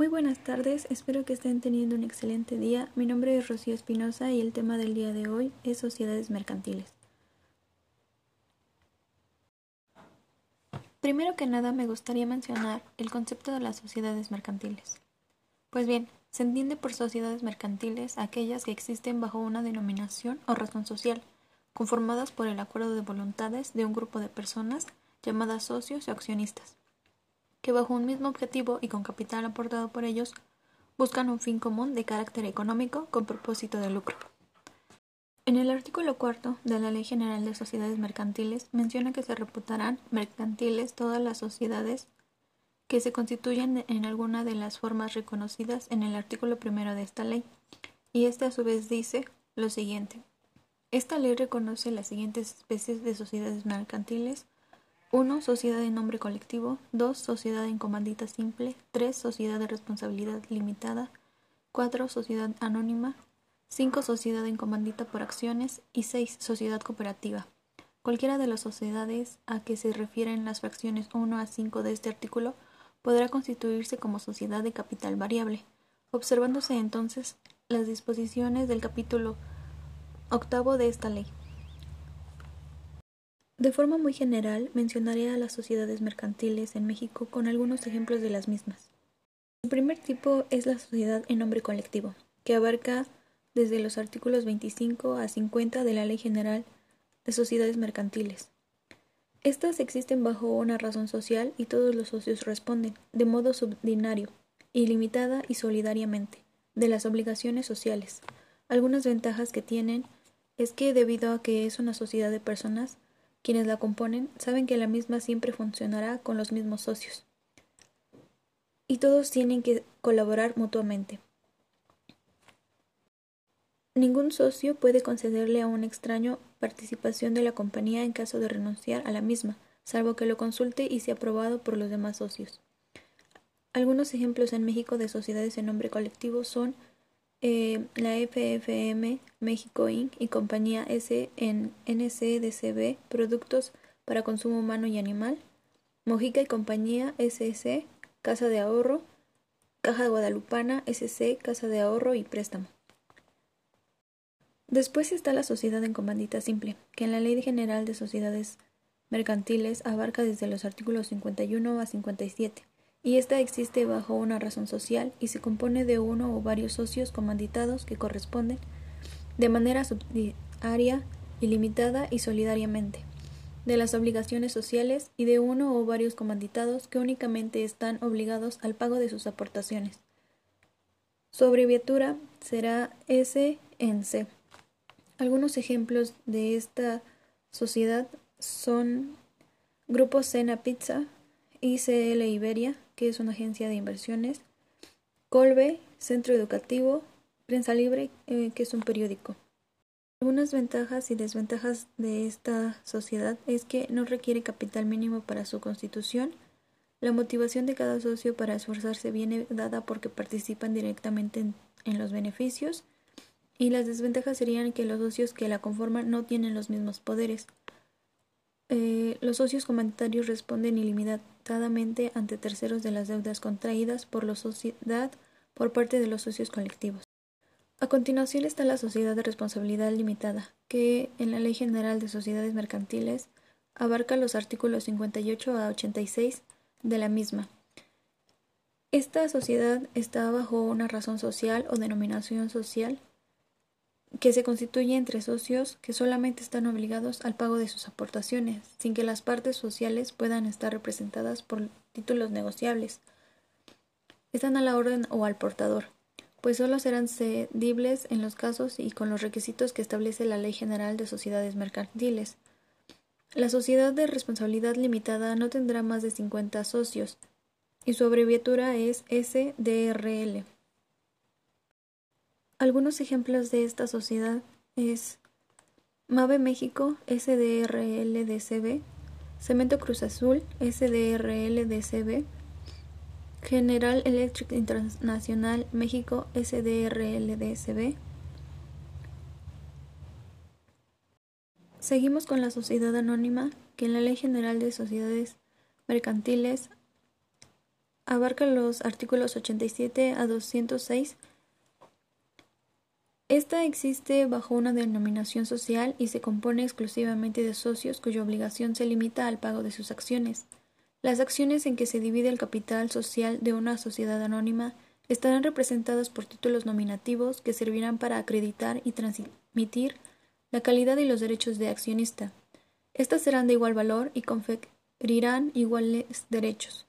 Muy buenas tardes, espero que estén teniendo un excelente día. Mi nombre es Rocío Espinosa y el tema del día de hoy es sociedades mercantiles. Primero que nada me gustaría mencionar el concepto de las sociedades mercantiles. Pues bien, se entiende por sociedades mercantiles aquellas que existen bajo una denominación o razón social, conformadas por el acuerdo de voluntades de un grupo de personas llamadas socios o accionistas que bajo un mismo objetivo y con capital aportado por ellos, buscan un fin común de carácter económico con propósito de lucro. En el artículo cuarto de la Ley General de Sociedades Mercantiles menciona que se reputarán mercantiles todas las sociedades que se constituyen en alguna de las formas reconocidas en el artículo primero de esta ley, y este a su vez dice lo siguiente. Esta ley reconoce las siguientes especies de sociedades mercantiles 1. Sociedad de nombre colectivo. 2. Sociedad en comandita simple. 3. Sociedad de responsabilidad limitada. 4. Sociedad anónima. 5. Sociedad en comandita por acciones. Y 6. Sociedad cooperativa. Cualquiera de las sociedades a que se refieren las fracciones 1 a 5 de este artículo podrá constituirse como sociedad de capital variable, observándose entonces las disposiciones del capítulo octavo de esta ley. De forma muy general, mencionaré a las sociedades mercantiles en México con algunos ejemplos de las mismas. El primer tipo es la sociedad en nombre colectivo, que abarca desde los artículos 25 a 50 de la Ley General de Sociedades Mercantiles. Estas existen bajo una razón social y todos los socios responden, de modo subordinario, ilimitada y solidariamente, de las obligaciones sociales. Algunas ventajas que tienen es que debido a que es una sociedad de personas, quienes la componen saben que la misma siempre funcionará con los mismos socios. Y todos tienen que colaborar mutuamente. Ningún socio puede concederle a un extraño participación de la compañía en caso de renunciar a la misma, salvo que lo consulte y sea aprobado por los demás socios. Algunos ejemplos en México de sociedades en nombre colectivo son eh, la FFM México Inc. y compañía S en NCDCB Productos para Consumo Humano y Animal, Mojica y compañía SC Casa de Ahorro, Caja Guadalupana SC Casa de Ahorro y Préstamo. Después está la sociedad en comandita simple, que en la Ley General de Sociedades Mercantiles abarca desde los artículos 51 a 57 y ésta existe bajo una razón social y se compone de uno o varios socios comanditados que corresponden de manera subsidiaria, ilimitada y solidariamente de las obligaciones sociales y de uno o varios comanditados que únicamente están obligados al pago de sus aportaciones. Su abreviatura será SNC. Algunos ejemplos de esta sociedad son Grupo Sena Pizza, ICL Iberia, que es una agencia de inversiones, Colbe, Centro Educativo, Prensa Libre, eh, que es un periódico. Algunas ventajas y desventajas de esta sociedad es que no requiere capital mínimo para su constitución, la motivación de cada socio para esforzarse viene dada porque participan directamente en los beneficios, y las desventajas serían que los socios que la conforman no tienen los mismos poderes. Eh, los socios comunitarios responden ante terceros de las deudas contraídas por la sociedad por parte de los socios colectivos. A continuación está la sociedad de responsabilidad limitada, que en la Ley General de Sociedades Mercantiles abarca los artículos 58 a 86 de la misma. Esta sociedad está bajo una razón social o denominación social que se constituye entre socios que solamente están obligados al pago de sus aportaciones, sin que las partes sociales puedan estar representadas por títulos negociables. Están a la orden o al portador, pues solo serán cedibles en los casos y con los requisitos que establece la Ley General de Sociedades Mercantiles. La sociedad de responsabilidad limitada no tendrá más de 50 socios, y su abreviatura es SDRL. Algunos ejemplos de esta sociedad es Mave México SDRLDCB, Cemento Cruz Azul SDRLDCB, General Electric Internacional México SDRLDCB. Seguimos con la sociedad anónima que en la Ley General de Sociedades Mercantiles abarca los artículos 87 a 206. Esta existe bajo una denominación social y se compone exclusivamente de socios cuya obligación se limita al pago de sus acciones. Las acciones en que se divide el capital social de una sociedad anónima estarán representadas por títulos nominativos que servirán para acreditar y transmitir la calidad y los derechos de accionista. Estas serán de igual valor y conferirán iguales derechos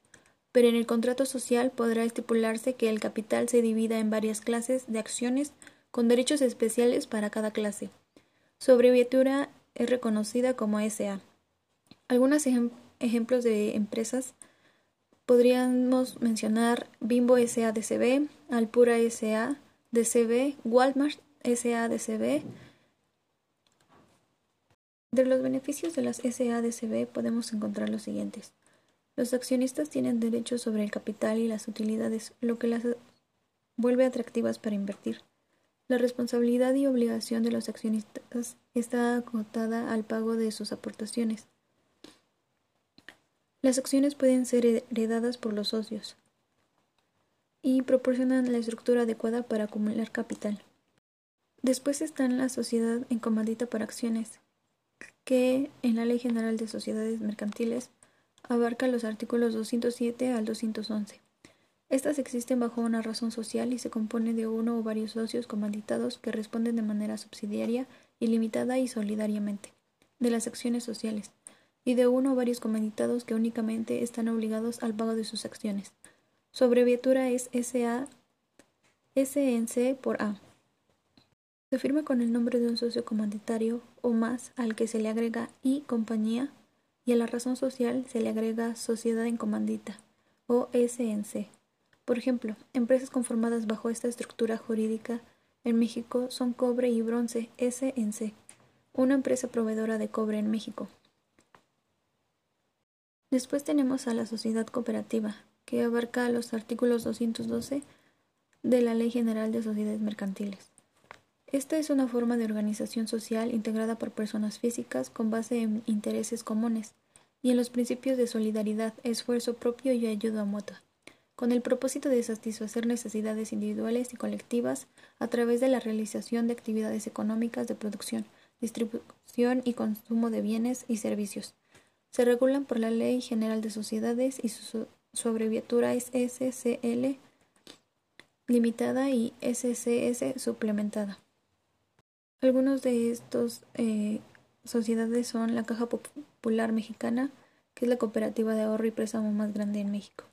pero en el contrato social podrá estipularse que el capital se divida en varias clases de acciones con derechos especiales para cada clase. Su abreviatura es reconocida como SA. Algunos ejemplos de empresas podríamos mencionar Bimbo SA DCB, Alpura SA DCB, Walmart SA DCB. De los beneficios de las SA DCB podemos encontrar los siguientes. Los accionistas tienen derechos sobre el capital y las utilidades, lo que las vuelve atractivas para invertir. La responsabilidad y obligación de los accionistas está acotada al pago de sus aportaciones. Las acciones pueden ser heredadas por los socios y proporcionan la estructura adecuada para acumular capital. Después están la sociedad en comandita por acciones, que en la Ley General de Sociedades Mercantiles abarca los artículos 207 al 211. Estas existen bajo una razón social y se compone de uno o varios socios comanditados que responden de manera subsidiaria, ilimitada y solidariamente de las acciones sociales, y de uno o varios comanditados que únicamente están obligados al pago de sus acciones. Su abreviatura es SA, SNC por A. Se firma con el nombre de un socio comanditario o más al que se le agrega I compañía y a la razón social se le agrega sociedad en comandita o SNC. Por ejemplo, empresas conformadas bajo esta estructura jurídica en México son Cobre y Bronce SNC, una empresa proveedora de cobre en México. Después tenemos a la sociedad cooperativa, que abarca los artículos 212 de la Ley General de Sociedades Mercantiles. Esta es una forma de organización social integrada por personas físicas con base en intereses comunes y en los principios de solidaridad, esfuerzo propio y ayuda mutua, con el propósito de satisfacer necesidades individuales y colectivas a través de la realización de actividades económicas de producción, distribución y consumo de bienes y servicios. Se regulan por la Ley General de Sociedades y su, abreviatura es SCL limitada y SCS suplementada. Algunos de estos eh, sociedades son la Caja Popular Mexicana, que es la cooperativa de ahorro y préstamo más grande en México.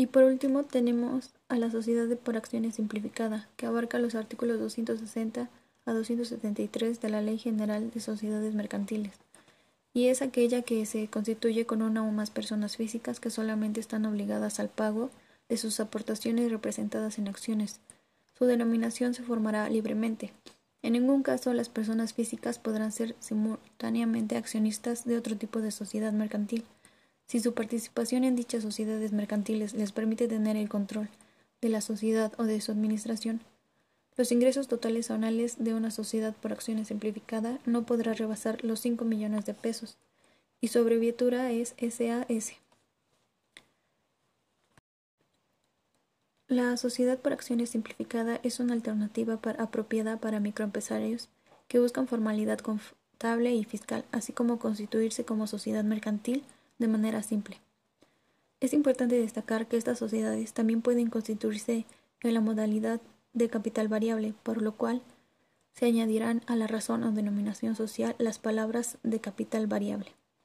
Y por último tenemos a la Sociedad por Acciones Simplificada, que abarca los artículos 260 a 273 de la Ley General de Sociedades Mercantiles, y es aquella que se constituye con una o más personas físicas que solamente están obligadas al pago de sus aportaciones representadas en acciones. Su denominación se formará libremente, en ningún caso las personas físicas podrán ser simultáneamente accionistas de otro tipo de sociedad mercantil, si su participación en dichas sociedades mercantiles les permite tener el control de la sociedad o de su administración. Los ingresos totales anuales de una sociedad por acciones simplificada no podrá rebasar los 5 millones de pesos, y su abreviatura es SAS. La sociedad por acciones simplificada es una alternativa apropiada para microempresarios que buscan formalidad contable y fiscal, así como constituirse como sociedad mercantil de manera simple. Es importante destacar que estas sociedades también pueden constituirse en la modalidad de capital variable, por lo cual se añadirán a la razón o denominación social las palabras de capital variable.